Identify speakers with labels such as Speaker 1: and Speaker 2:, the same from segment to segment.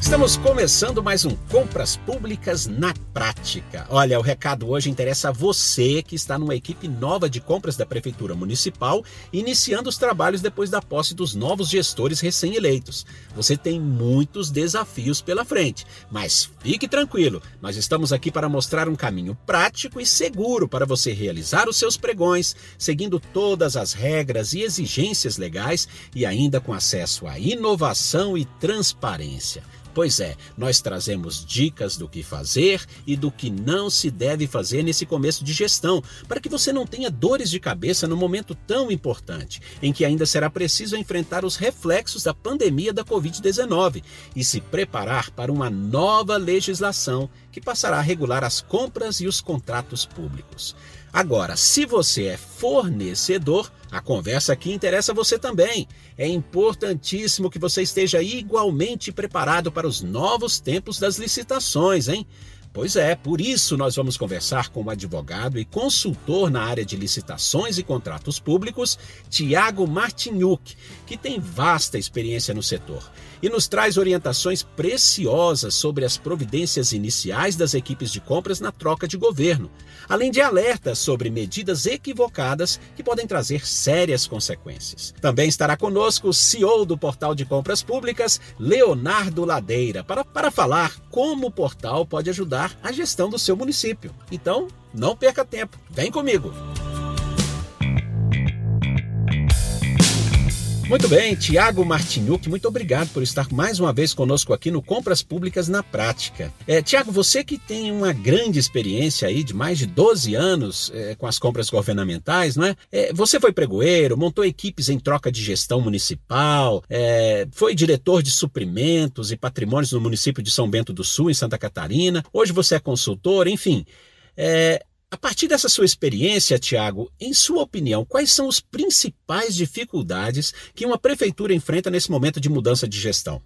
Speaker 1: Estamos começando mais um Compras Públicas na Prática. Olha, o recado hoje interessa a você que está numa equipe nova de compras da Prefeitura Municipal, iniciando os trabalhos depois da posse dos novos gestores recém-eleitos. Você tem muitos desafios pela frente, mas fique tranquilo, nós estamos aqui para mostrar um caminho prático e seguro para você realizar os seus pregões, seguindo todas as regras e exigências legais e ainda com acesso à inovação e transparência. Pois é, nós trazemos dicas do que fazer e do que não se deve fazer nesse começo de gestão, para que você não tenha dores de cabeça no momento tão importante, em que ainda será preciso enfrentar os reflexos da pandemia da Covid-19 e se preparar para uma nova legislação que passará a regular as compras e os contratos públicos. Agora, se você é fornecedor, a conversa aqui interessa você também. É importantíssimo que você esteja igualmente preparado para os novos tempos das licitações, hein? Pois é, por isso nós vamos conversar com o advogado e consultor na área de licitações e contratos públicos, Tiago Martinuk, que tem vasta experiência no setor e nos traz orientações preciosas sobre as providências iniciais das equipes de compras na troca de governo, além de alertas sobre medidas equivocadas que podem trazer sérias consequências. Também estará conosco o CEO do Portal de Compras Públicas, Leonardo Ladeira, para, para falar como o portal pode ajudar a gestão do seu município. Então, não perca tempo, vem comigo! Muito bem, Tiago Martinuk, muito obrigado por estar mais uma vez conosco aqui no Compras Públicas na Prática. É, Tiago, você que tem uma grande experiência aí de mais de 12 anos é, com as compras governamentais, não é? é? Você foi pregoeiro, montou equipes em troca de gestão municipal, é, foi diretor de suprimentos e patrimônios no município de São Bento do Sul, em Santa Catarina. Hoje você é consultor, enfim. É, a partir dessa sua experiência, Tiago, em sua opinião, quais são as principais dificuldades que uma prefeitura enfrenta nesse momento de mudança de gestão?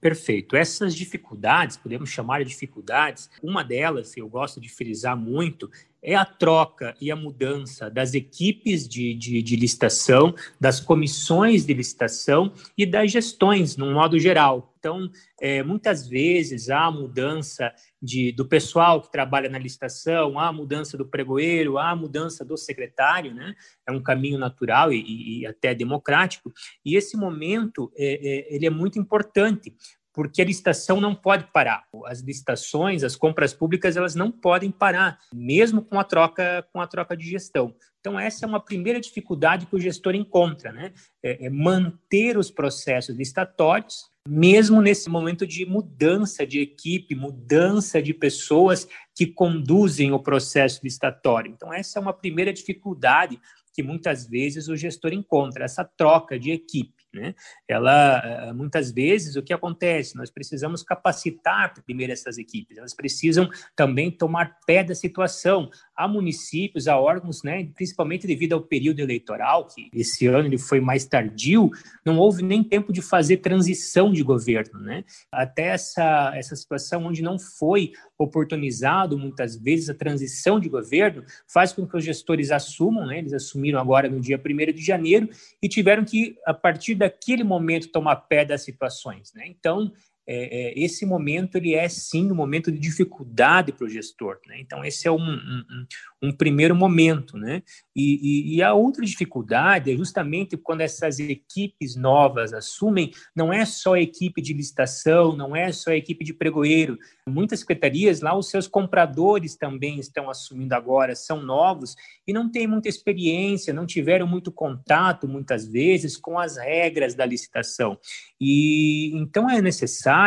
Speaker 2: Perfeito. Essas dificuldades, podemos chamar de dificuldades, uma delas, eu gosto de frisar muito, é a troca e a mudança das equipes de, de, de, licitação, das comissões de licitação e das gestões, no modo geral. Então, é, muitas vezes há mudança de, do pessoal que trabalha na licitação, há mudança do pregoeiro, há mudança do secretário, né? É um caminho natural e, e até democrático. E esse momento é, é, ele é muito importante, porque a licitação não pode parar. As licitações, as compras públicas, elas não podem parar, mesmo com a troca, com a troca de gestão. Então essa é uma primeira dificuldade que o gestor encontra, né? É, é manter os processos licitatórios, mesmo nesse momento de mudança de equipe, mudança de pessoas que conduzem o processo licitatório. Então essa é uma primeira dificuldade que muitas vezes o gestor encontra, essa troca de equipe. Né? Ela, eh, muitas vezes, o que acontece? Nós precisamos capacitar primeiro essas equipes, elas precisam também tomar pé da situação. Há municípios, há órgãos, né, principalmente devido ao período eleitoral, que esse ano ele foi mais tardio, não houve nem tempo de fazer transição de governo. Né? Até essa, essa situação onde não foi oportunizado muitas vezes a transição de governo, faz com que os gestores assumam, né? eles assumiram agora no dia 1 de janeiro e tiveram que, a partir daquele momento, tomar pé das situações. Né? Então, é, é, esse momento ele é sim um momento de dificuldade para o gestor. Né? Então, esse é um, um, um primeiro momento. Né? E, e, e, a outra dificuldade é justamente quando essas equipes novas assumem, não é só a equipe de licitação, não é só a equipe de pregoeiro. Muitas secretarias lá, os seus compradores também estão assumindo agora, são novos e não têm muita experiência, não tiveram muito contato, muitas vezes, com as regras da licitação. E então é necessário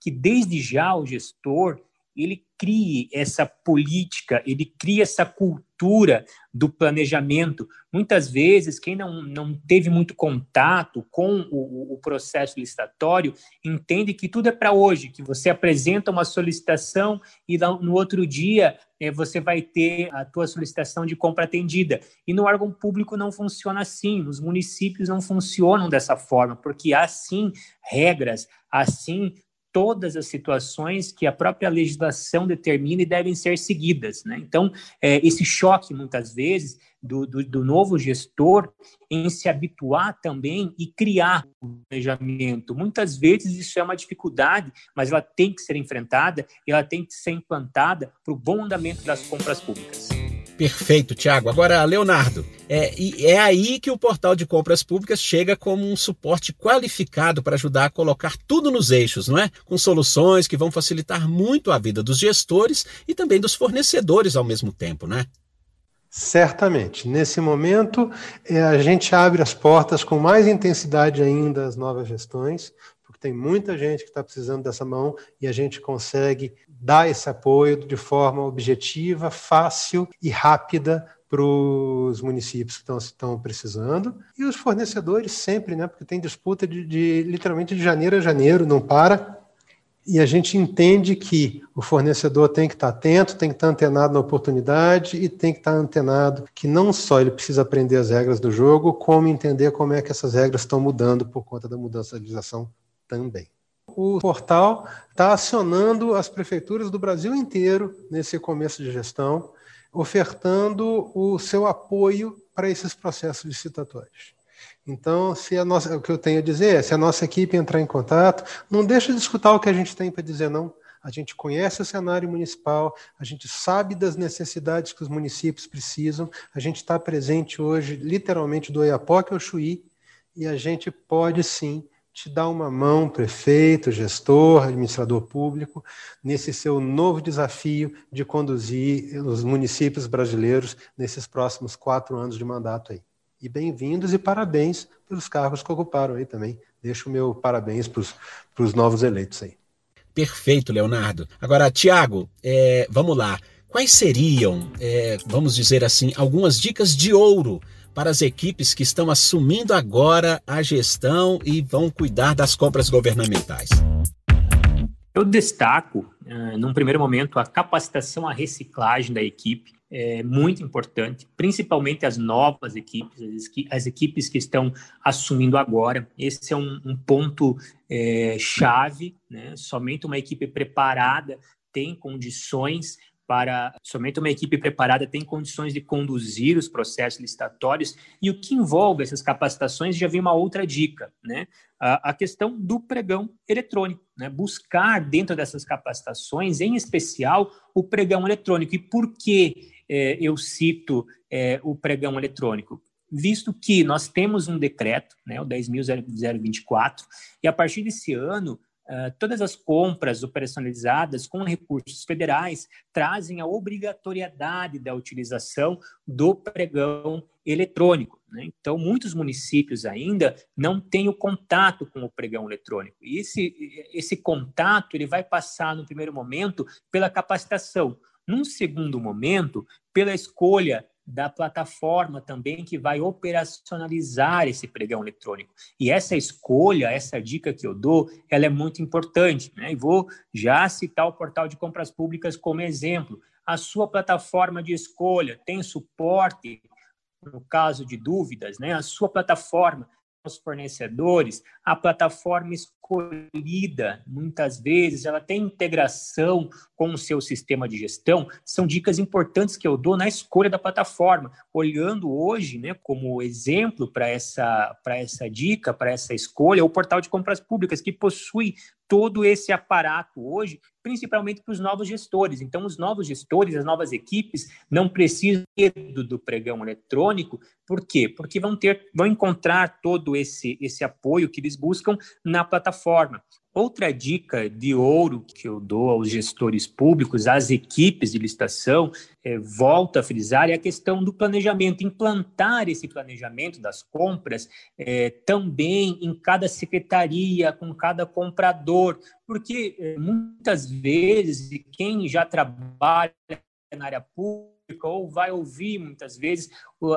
Speaker 2: que, desde já, o gestor ele crie essa política, ele cria essa cultura do planejamento. Muitas vezes, quem não, não teve muito contato com o, o processo licitatório entende que tudo é para hoje, que você apresenta uma solicitação e no outro dia é, você vai ter a tua solicitação de compra atendida. E no órgão público não funciona assim, nos municípios não funcionam dessa forma, porque há sim regras, há sim todas as situações que a própria legislação determina e devem ser seguidas. Né? Então, é, esse choque, muitas vezes, do, do, do, novo gestor em se habituar também e criar o planejamento. Muitas vezes isso é uma dificuldade, mas ela tem que ser enfrentada e ela tem que ser implantada para o bom andamento das compras públicas.
Speaker 1: Perfeito, Tiago. Agora, Leonardo, é, é aí que o portal de compras públicas chega como um suporte qualificado para ajudar a colocar tudo nos eixos, não é? Com soluções que vão facilitar muito a vida dos gestores e também dos fornecedores ao mesmo tempo, né?
Speaker 3: Certamente. Nesse momento, é, a gente abre as portas com mais intensidade ainda às novas gestões, porque tem muita gente que está precisando dessa mão e a gente consegue dar esse apoio de forma objetiva, fácil e rápida para os municípios que estão, precisando e os fornecedores sempre, né? Porque tem disputa de, de literalmente de janeiro a janeiro, não para. E a gente entende que o fornecedor tem que estar atento, tem que estar antenado na oportunidade e tem que estar antenado que não só ele precisa aprender as regras do jogo, como entender como é que essas regras estão mudando por conta da mudança da legislação também o portal está acionando as prefeituras do Brasil inteiro nesse começo de gestão, ofertando o seu apoio para esses processos licitatórios. Então, se a nossa, o que eu tenho a dizer é, se a nossa equipe entrar em contato, não deixe de escutar o que a gente tem para dizer, não. A gente conhece o cenário municipal, a gente sabe das necessidades que os municípios precisam, a gente está presente hoje, literalmente, do Oiapoque ao Chuí, e a gente pode sim te dar uma mão, prefeito, gestor, administrador público, nesse seu novo desafio de conduzir os municípios brasileiros nesses próximos quatro anos de mandato aí. E bem-vindos e parabéns pelos cargos que ocuparam aí também. Deixo o meu parabéns para os novos eleitos aí.
Speaker 1: Perfeito, Leonardo. Agora, Tiago, é, vamos lá. Quais seriam, é, vamos dizer assim, algumas dicas de ouro para as equipes que estão assumindo agora a gestão e vão cuidar das compras governamentais?
Speaker 2: Eu destaco, uh, num primeiro momento, a capacitação, a reciclagem da equipe, é muito importante, principalmente as novas equipes, as, equipes que estão assumindo agora. Esse é um, um ponto é, chave, né? Somente uma equipe preparada tem condições para somente uma equipe preparada tem condições de conduzir os processos licitatórios e o que envolve essas capacitações já vem uma outra dica, né? A, a questão do pregão eletrônico, né? Buscar dentro dessas capacitações, em especial, o pregão eletrônico. E por que é, eu cito é, o pregão eletrônico? Visto que nós temos um decreto, né, o 10.024, e a partir desse ano Uh, todas as compras operacionalizadas com recursos federais trazem a obrigatoriedade da utilização do pregão eletrônico. Né? Então, muitos municípios ainda não têm o contato com o pregão eletrônico. E esse, esse contato ele vai passar, no primeiro momento, pela capacitação. Num segundo momento, pela escolha da plataforma também que vai operacionalizar esse pregão eletrônico. E essa escolha, essa dica que eu dou, ela é muito importante. Né? E vou já citar o portal de compras públicas como exemplo. A sua plataforma de escolha tem suporte no caso de dúvidas, né? A sua plataforma os fornecedores, a plataforma escolhida, muitas vezes, ela tem integração com o seu sistema de gestão. São dicas importantes que eu dou na escolha da plataforma. Olhando hoje, né, como exemplo para essa, essa dica, para essa escolha, o portal de compras públicas, que possui todo esse aparato hoje, principalmente para os novos gestores. Então, os novos gestores, as novas equipes, não precisam do, pregão eletrônico. Por quê? Porque vão ter, vão encontrar todo esse, esse apoio que eles buscam na plataforma. Outra dica de ouro que eu dou aos gestores públicos, às equipes de licitação, é, volto a frisar, é a questão do planejamento, implantar esse planejamento das compras é, também em cada secretaria, com cada comprador, porque é, muitas vezes quem já trabalha na área pública, ou vai ouvir muitas vezes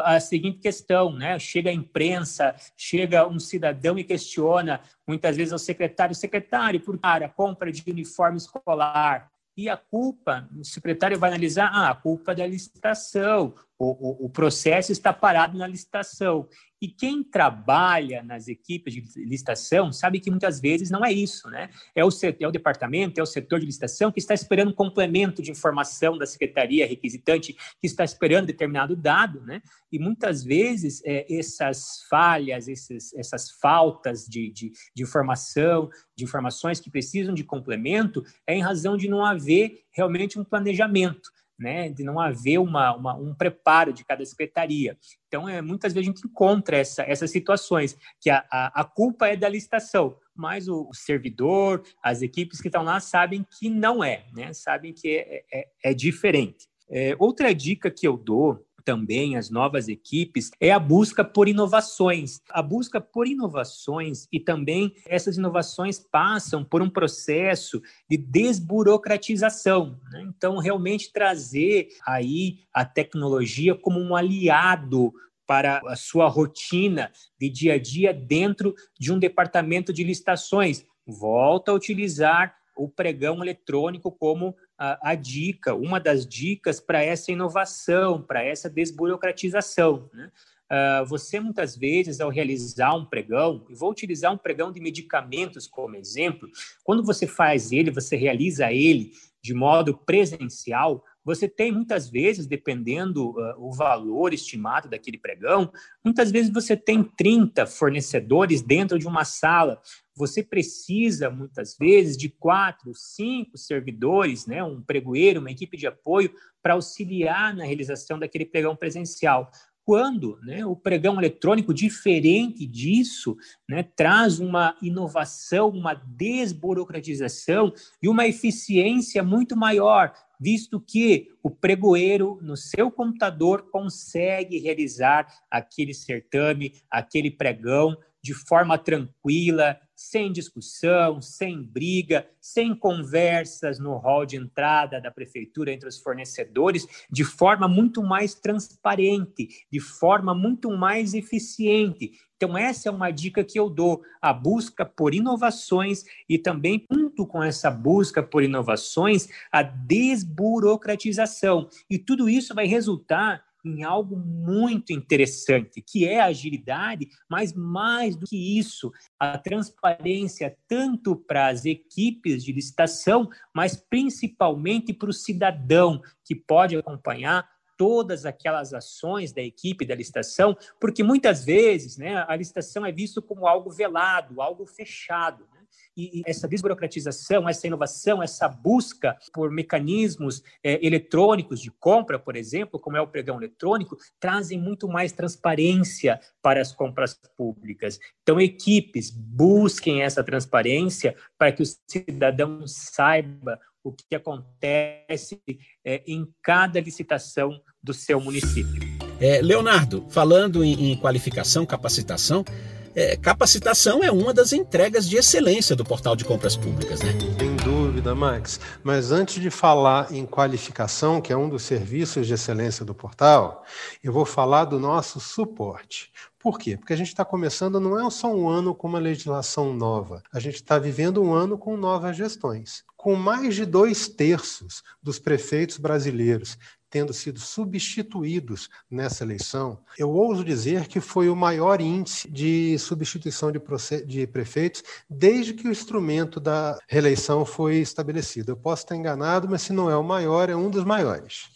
Speaker 2: a seguinte questão, né? Chega a imprensa, chega um cidadão e questiona muitas vezes ao secretário, secretário, por a compra de uniforme escolar. E a culpa, o secretário vai analisar, ah, a culpa é da licitação, o, o, o processo está parado na licitação. E quem trabalha nas equipes de licitação sabe que muitas vezes não é isso, né? É o, é o departamento, é o setor de licitação que está esperando um complemento de informação da secretaria requisitante, que está esperando determinado dado, né? E muitas vezes é, essas falhas, esses, essas faltas de, de, de informação, de informações que precisam de complemento, é em razão de não haver realmente um planejamento né, de não haver uma, uma, um preparo de cada secretaria. Então, é, muitas vezes a gente encontra essa, essas situações, que a, a, a culpa é da licitação, mas o, o, servidor, as equipes que estão lá sabem que não é, né, sabem que é, é, é diferente. É, outra dica que eu dou também as novas equipes é a busca por inovações. A busca por inovações e também essas inovações passam por um processo de desburocratização. Né? Então, realmente trazer aí a tecnologia como um aliado para a sua rotina de dia a dia dentro de um departamento de licitações. Volta a utilizar o pregão eletrônico como a, a dica, uma das dicas para essa inovação, para essa desburocratização. Né? Uh, você muitas vezes, ao realizar um pregão, e vou utilizar um pregão de medicamentos como exemplo, quando você faz ele, você realiza ele de modo presencial, você tem muitas vezes, dependendo uh, o valor estimado daquele pregão, muitas vezes você tem 30 fornecedores dentro de uma sala. Você precisa, muitas vezes, de quatro, cinco servidores, né, um pregoeiro, uma equipe de apoio, para auxiliar na realização daquele pregão presencial. Quando né, o pregão eletrônico, diferente disso, né, traz uma inovação, uma desburocratização e uma eficiência muito maior, visto que o pregoeiro, no seu computador, consegue realizar aquele certame, aquele pregão de forma tranquila, sem discussão, sem briga, sem conversas no hall de entrada da prefeitura entre os fornecedores, de forma muito mais transparente, de forma muito mais eficiente. Então, essa é uma dica que eu dou: a busca por inovações e também, junto com essa busca por inovações, a desburocratização. E tudo isso vai resultar em algo muito interessante, que é a agilidade, mas mais do que isso, a transparência tanto para as equipes de licitação, mas principalmente para o cidadão que pode acompanhar todas aquelas ações da equipe da licitação, porque muitas vezes né, a licitação é visto como algo velado, algo fechado. Né? E, essa desburocratização, essa inovação, essa busca por mecanismos é, eletrônicos de compra, por exemplo, como é o pregão eletrônico, trazem muito mais transparência para as compras públicas. Então, equipes busquem essa transparência para que o cidadão saiba o que acontece é, em cada licitação do seu município.
Speaker 1: É, Leonardo, falando em, em qualificação, capacitação, é, capacitação é uma das entregas de excelência do portal de compras públicas, né?
Speaker 3: Sem dúvida, Max. Mas antes de falar em qualificação, que é um dos serviços de excelência do portal, eu vou falar do nosso suporte. Por quê? Porque a gente está começando não é só um ano com uma legislação nova, a gente está vivendo um ano com novas gestões. Com mais de dois terços dos prefeitos brasileiros tendo sido substituídos nessa eleição, eu ouso dizer que foi o maior índice de substituição de, de, prefeitos desde que o instrumento da reeleição foi estabelecido. Eu posso estar enganado, mas se não é o maior, é um dos maiores.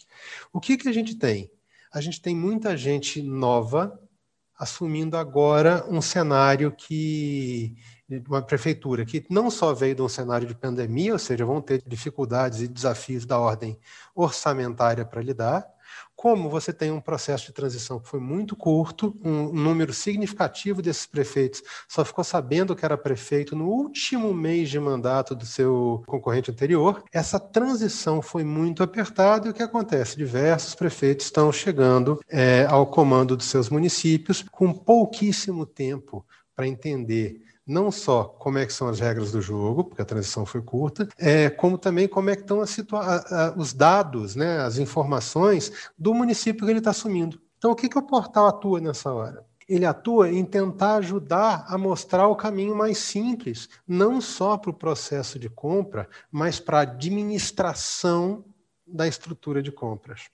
Speaker 3: O que, que a gente tem? A gente tem muita gente nova assumindo agora um cenário que uma prefeitura que não só veio de um cenário de pandemia, ou seja, vão ter dificuldades e desafios da ordem orçamentária para lidar, como você tem um processo de transição que foi muito curto, um número significativo desses prefeitos só ficou sabendo que era prefeito no último mês de mandato do seu concorrente anterior, essa transição foi muito apertada e o que acontece? Diversos prefeitos estão chegando é, ao comando dos seus municípios com pouquíssimo tempo para entender não só como é que são as regras do jogo, porque a transição foi curta, é, como também como é que estão a, a, os dados, né, as informações do município que ele está assumindo. Então, o que, que o portal atua nessa hora? Ele atua em tentar ajudar a mostrar o caminho mais simples, não só para o processo de compra, mas para a administração da estrutura de compras.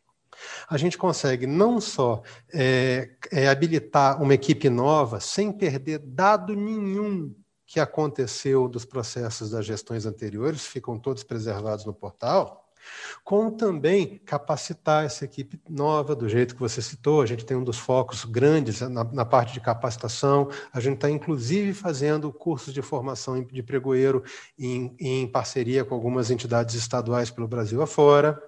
Speaker 3: A gente consegue não só é, é, habilitar uma equipe nova sem perder dado nenhum que aconteceu dos processos das gestões anteriores, ficam todos preservados no portal, como também capacitar essa equipe nova, do jeito que você citou. A gente tem um dos focos grandes na, na parte de capacitação. A gente está, inclusive, fazendo cursos de formação de pregoeiro em, em parceria com algumas entidades estaduais pelo Brasil afora.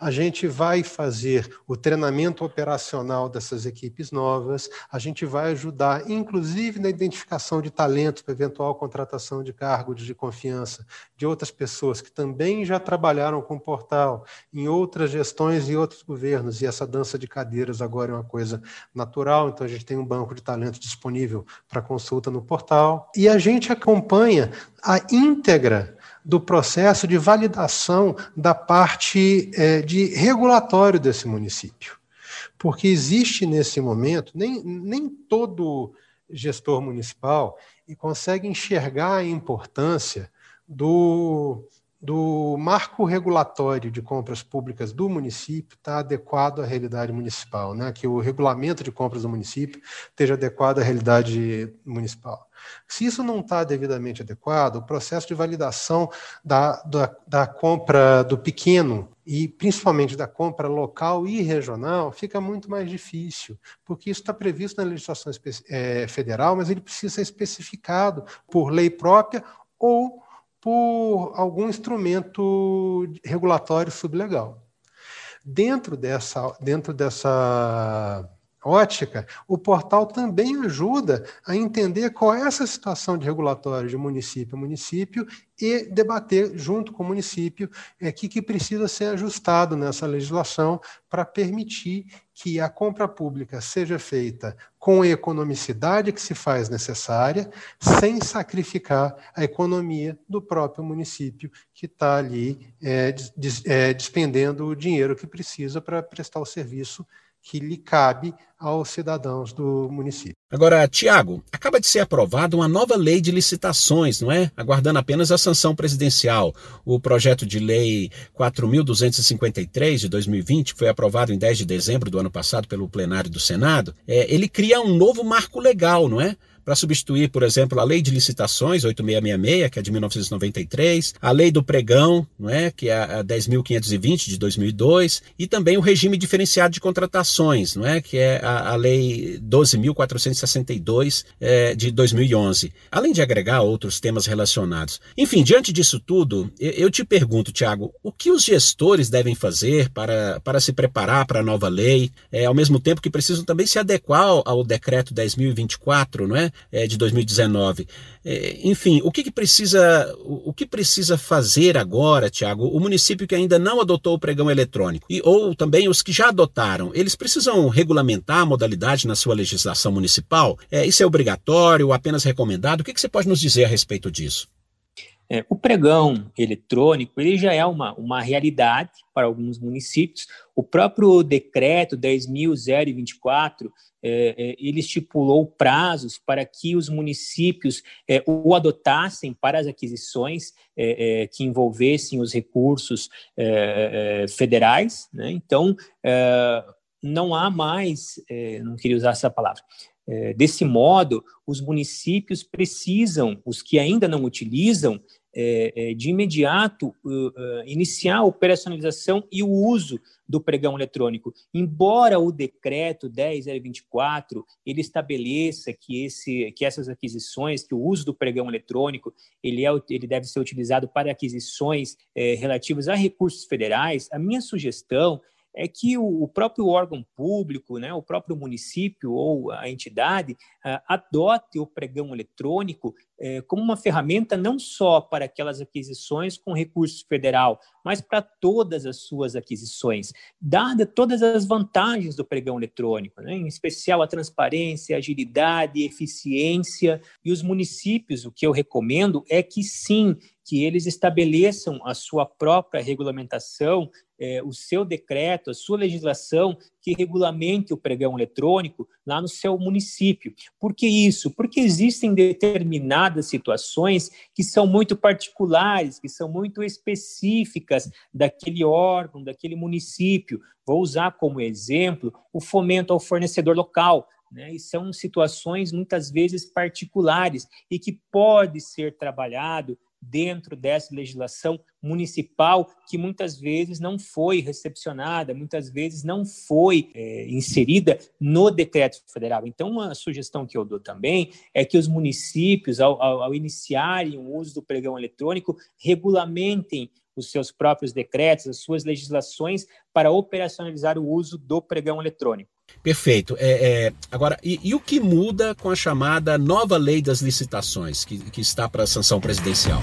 Speaker 3: A gente vai fazer o treinamento operacional dessas equipes novas, a gente vai ajudar, inclusive, na identificação de talentos para eventual contratação de cargos de confiança de outras pessoas que também já trabalharam com o portal em outras gestões e outros governos, e essa dança de cadeiras agora é uma coisa natural, então a gente tem um banco de talentos disponível para consulta no portal, e a gente acompanha a íntegra do processo de validação da parte é, de regulatório desse município. Porque existe nesse momento, nem, nem todo gestor municipal consegue enxergar a importância do, do marco regulatório de compras públicas do município estar tá adequado à realidade municipal, né? que o regulamento de compras do município esteja adequado à realidade municipal. Se isso não está devidamente adequado, o processo de validação da, da, da compra do pequeno e principalmente da compra local e regional fica muito mais difícil, porque isso está previsto na legislação é, federal, mas ele precisa ser especificado por lei própria ou por algum instrumento regulatório sublegal. Dentro dessa, dentro dessa ótica, o portal também ajuda a entender qual é essa situação de regulatório de município a município e debater junto com o município o é, que, que precisa ser ajustado nessa legislação para permitir que a compra pública seja feita com a economicidade que se faz necessária, sem sacrificar a economia do próprio município que está ali é, des, é, despendendo o dinheiro que precisa para prestar o serviço que lhe cabe aos cidadãos do município.
Speaker 1: Agora, Tiago, acaba de ser aprovada uma nova lei de licitações, não é? Aguardando apenas a sanção presidencial. O projeto de lei 4.253 de 2020, que foi aprovado em 10 de dezembro do ano passado pelo plenário do Senado, é, ele cria um novo marco legal, não é? Para substituir, por exemplo, a Lei de Licitações 8666, que é de 1993, a Lei do Pregão, não é, que é a 10.520 de 2002, e também o regime diferenciado de contratações, não é, que é a, a Lei 12.462 é, de 2011, além de agregar outros temas relacionados. Enfim, diante disso tudo, eu, eu te pergunto, Tiago, o que os gestores devem fazer para, para se preparar para a nova lei, é, ao mesmo tempo que precisam também se adequar ao, ao decreto 10.024, não é? É, de 2019. É, enfim, o que, que precisa o, o, que precisa fazer agora, Tiago? O município que ainda não adotou o pregão eletrônico e ou também os que já adotaram, eles precisam regulamentar a modalidade na sua legislação municipal? É, isso é obrigatório, ou apenas recomendado? O que, que você pode nos dizer a respeito disso?
Speaker 2: É, o pregão eletrônico ele já é uma, uma realidade para alguns municípios. O próprio decreto 10.024 é, é, ele estipulou prazos para que os municípios é, o adotassem para as aquisições é, é, que envolvessem os recursos é, federais. Né? Então, não há mais, não queria usar essa palavra, desse modo, os municípios precisam, os que ainda não utilizam, é, é, de imediato uh, uh, iniciar a operacionalização e o uso do pregão eletrônico. Embora o decreto 10024 ele estabeleça que, esse, que essas aquisições, que o uso do pregão eletrônico ele, é, ele deve ser utilizado para aquisições é, relativas a recursos federais, a minha sugestão é que o, próprio órgão público, né, o próprio município ou a entidade uh, adote o pregão eletrônico uh, como uma ferramenta não só para aquelas aquisições com recurso federal, mas para todas as suas aquisições, dada todas as vantagens do pregão eletrônico, né, em especial a transparência, agilidade, eficiência, e os municípios, o que eu recomendo é que sim, que eles estabeleçam a sua própria regulamentação, é, o seu decreto, a sua legislação que regulamente o pregão eletrônico lá no seu município. Por que isso? Porque existem determinadas situações que são muito particulares, que são muito específicas daquele órgão, daquele município. Vou usar como exemplo o fomento ao fornecedor local. Né, e são situações muitas vezes particulares e que pode ser trabalhado dentro dessa legislação municipal que muitas vezes não foi recepcionada, muitas vezes não foi é, inserida no decreto federal. Então, uma sugestão que eu dou também é que os municípios, ao, ao, ao iniciarem o uso do pregão eletrônico, regulamentem os seus próprios decretos, as suas legislações para operacionalizar o uso do pregão eletrônico.
Speaker 1: Perfeito. É, é, agora, e, e, o que muda com a chamada nova lei das licitações, que, que está para a sanção presidencial?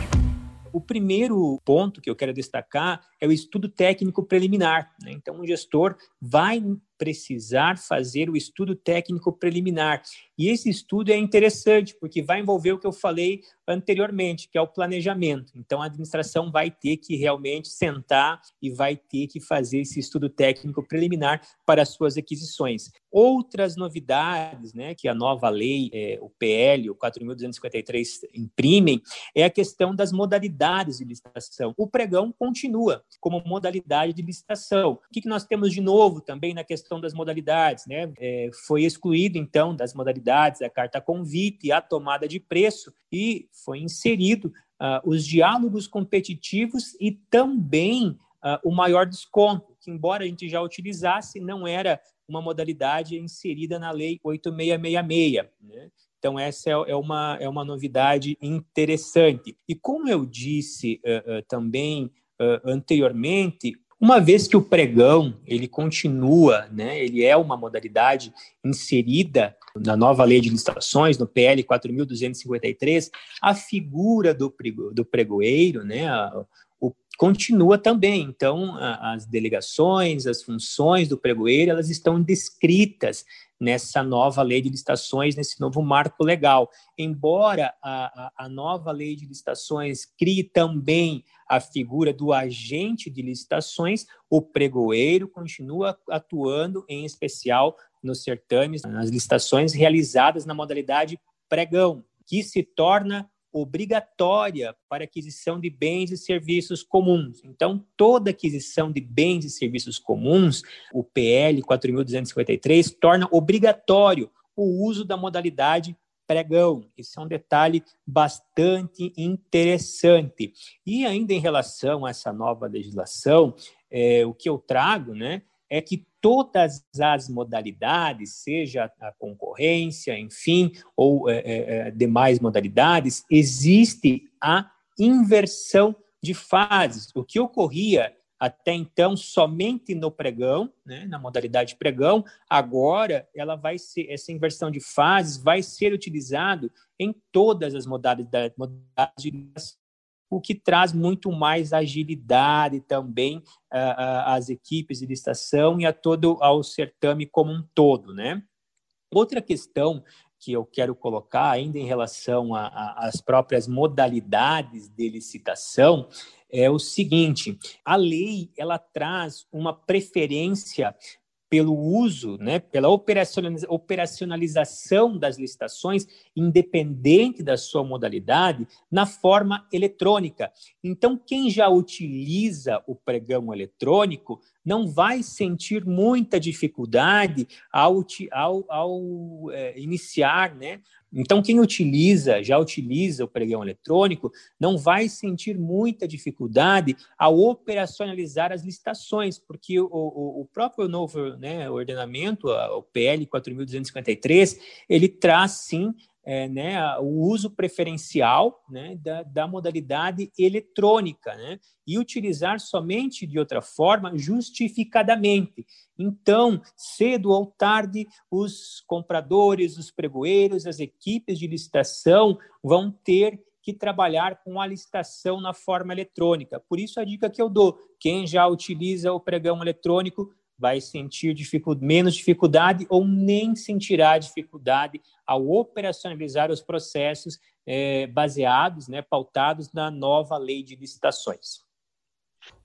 Speaker 2: O primeiro ponto que eu quero destacar é o estudo técnico preliminar. Né? Então, o gestor vai precisar fazer o estudo técnico preliminar. E esse estudo é interessante, porque vai envolver o que eu falei anteriormente, que é o planejamento. Então, a administração vai ter que realmente sentar e vai ter que fazer esse estudo técnico preliminar para as suas aquisições. Outras novidades né, que a nova lei, é, o PL, o 4.253, imprimem, é a questão das modalidades de licitação. O pregão continua como modalidade de licitação. O que, que nós temos de novo também na questão das modalidades, né? É, foi excluído, então, das modalidades a carta convite a tomada de preço, e foi inserido uh, os diálogos competitivos e também uh, o maior desconto, que, embora a gente já utilizasse, não era uma modalidade inserida na Lei 8666. Né? Então, essa é, é, uma, é uma novidade interessante. E como eu disse uh, uh, também uh, anteriormente, uma vez que o pregão ele continua, né, ele é uma modalidade inserida na nova lei de licitações, no PL 4.253, a figura do, prego, do pregoeiro, né, a, o, continua também. Então, a, as delegações, as funções do pregoeiro, elas estão descritas nessa nova lei de licitações, nesse novo marco legal. Embora a, a, a nova lei de licitações crie também a figura do agente de licitações, o pregoeiro continua atuando, em especial nos certames, nas licitações realizadas na modalidade pregão, que se torna obrigatória para aquisição de bens e serviços comuns. Então, toda aquisição de bens e serviços comuns, o PL 4253 torna obrigatório o uso da modalidade pregão. Isso é um detalhe bastante interessante. E ainda em relação a essa nova legislação, é, o que eu trago, né, é que todas as modalidades, seja a concorrência, enfim, ou é, é, é, demais modalidades, existe a inversão de fases. O que ocorria até então somente no pregão, né, na modalidade pregão, agora ela vai ser essa inversão de fases vai ser utilizado em todas as modalidades, modalidades o que traz muito mais agilidade também uh, às equipes de licitação e a todo ao certame como um todo, né? Outra questão que eu quero colocar ainda em relação às próprias modalidades de licitação é o seguinte: a lei ela traz uma preferência pelo uso, né, pela operacionalização das licitações, independente da sua modalidade, na forma eletrônica. Então, quem já utiliza o pregão eletrônico não vai sentir muita dificuldade ao, ao, ao é, iniciar né, então, quem utiliza, já utiliza o pregão eletrônico, não vai sentir muita dificuldade ao operacionalizar as licitações, porque o, o, o próprio novo né, ordenamento, o PL 4.253, ele traz sim é, né, o uso preferencial né, da, da, modalidade eletrônica né, e utilizar somente de outra forma justificadamente. Então, cedo ou tarde, os compradores, os pregoeiros, as equipes de licitação vão ter que trabalhar com a licitação na forma eletrônica. Por isso, a dica que eu dou: quem já utiliza o pregão eletrônico, vai sentir dificu menos dificuldade ou nem sentirá dificuldade ao operacionalizar os processos é, baseados, né, pautados na nova lei de licitações.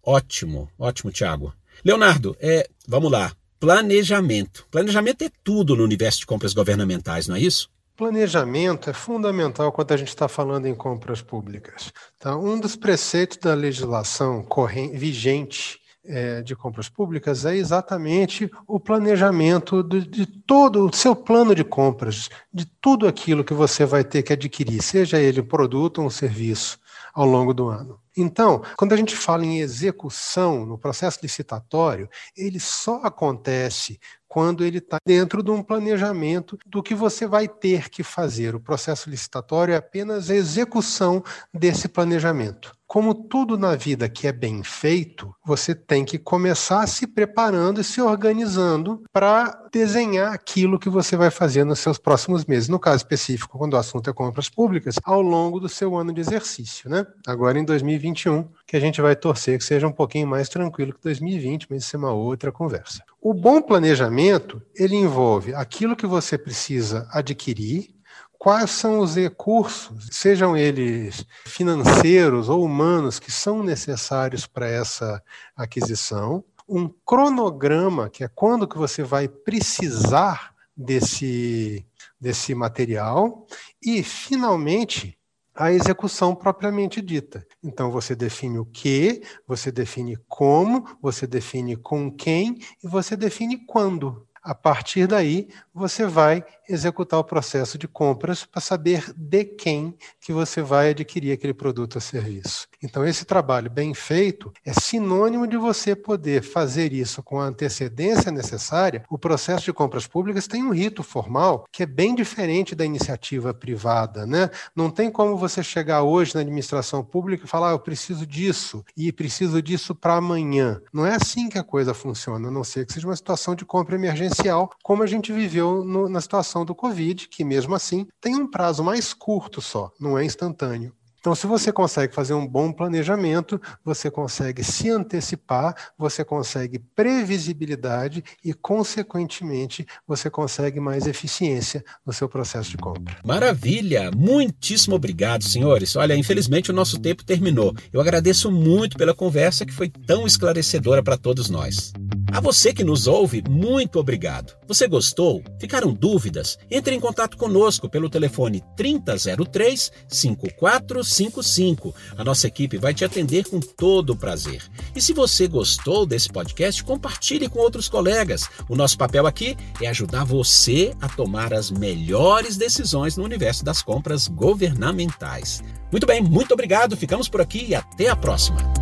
Speaker 1: Ótimo, ótimo, Tiago. Leonardo, é, vamos lá. Planejamento. Planejamento é tudo no universo de compras governamentais, não é isso?
Speaker 3: Planejamento é fundamental quando a gente está falando em compras públicas. Tá? Um dos preceitos da legislação vigente é, de compras públicas é exatamente o planejamento de, de, todo o seu plano de compras, de tudo aquilo que você vai ter que adquirir, seja ele um produto ou um serviço, ao longo do ano. Então, quando a gente fala em execução no processo licitatório, ele só acontece quando ele está dentro de um planejamento do que você vai ter que fazer. O processo licitatório é apenas a execução desse planejamento. Como tudo na vida que é bem feito, você tem que começar se preparando e se organizando para desenhar aquilo que você vai fazer nos seus próximos meses. No caso específico, quando o assunto é compras públicas, ao longo do seu ano de exercício, né? Agora em 2021, que a gente vai torcer que seja um pouquinho mais tranquilo que 2020, mas isso é uma outra conversa. O bom planejamento, ele envolve aquilo que você precisa adquirir, quais são os recursos, sejam eles financeiros ou humanos, que são necessários para essa aquisição, um cronograma, que é quando que você vai precisar desse, desse material, e, finalmente, a execução propriamente dita. Então, você define o que, você define como, você define com quem e você define quando. A partir daí, você vai executar o processo de compras para saber de quem que você vai adquirir aquele produto ou serviço. Então, esse trabalho bem feito é sinônimo de você poder fazer isso com a antecedência necessária. O processo de compras públicas tem um rito formal que é bem diferente da iniciativa privada, né? Não tem como você chegar hoje na administração pública e falar, ah, eu preciso disso e preciso disso para amanhã. Não é assim que a coisa funciona, a não ser que seja uma situação de compra emergencial, como a gente viveu no, na situação do Covid, que mesmo assim tem um prazo mais curto só, não é instantâneo. Então, se você consegue fazer um bom planejamento, você consegue se antecipar, você consegue previsibilidade e, consequentemente, você consegue mais eficiência no seu processo de compra.
Speaker 1: Maravilha! Muitíssimo obrigado, senhores. Olha, infelizmente o nosso tempo terminou. Eu agradeço muito pela conversa que foi tão esclarecedora para todos nós. A você que nos ouve, muito obrigado. Você gostou? Ficaram dúvidas? Entre em contato conosco pelo telefone 3003 5455. A nossa equipe vai te atender com todo o prazer. E se você gostou desse podcast, compartilhe com outros colegas. O nosso papel aqui é ajudar você a tomar as melhores decisões no universo das compras governamentais. Muito bem, muito obrigado. Ficamos por aqui e até a próxima.